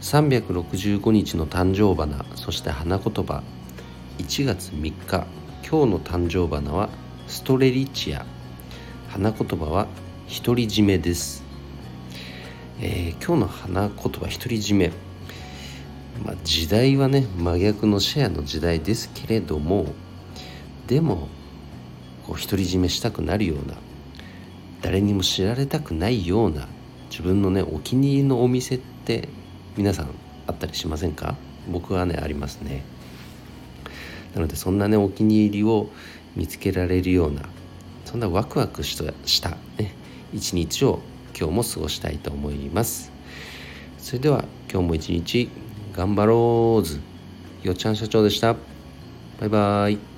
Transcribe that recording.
365日の誕生花そして花言葉。1月3日今日の誕生花はストレリチア。花言葉は独り占めです、えー、今日の花言葉独り占め。まあ、時代はね真逆のシェアの時代ですけれどもでもこう独り占めしたくなるような誰にも知られたくないような自分のねお気に入りのお店って皆さんあったりしませんか？僕はねありますね。なのでそんなねお気に入りを見つけられるようなそんなワクワクしたね一日を今日も過ごしたいと思います。それでは今日も一日頑張ろうず。よっちゃん社長でした。バイバーイ。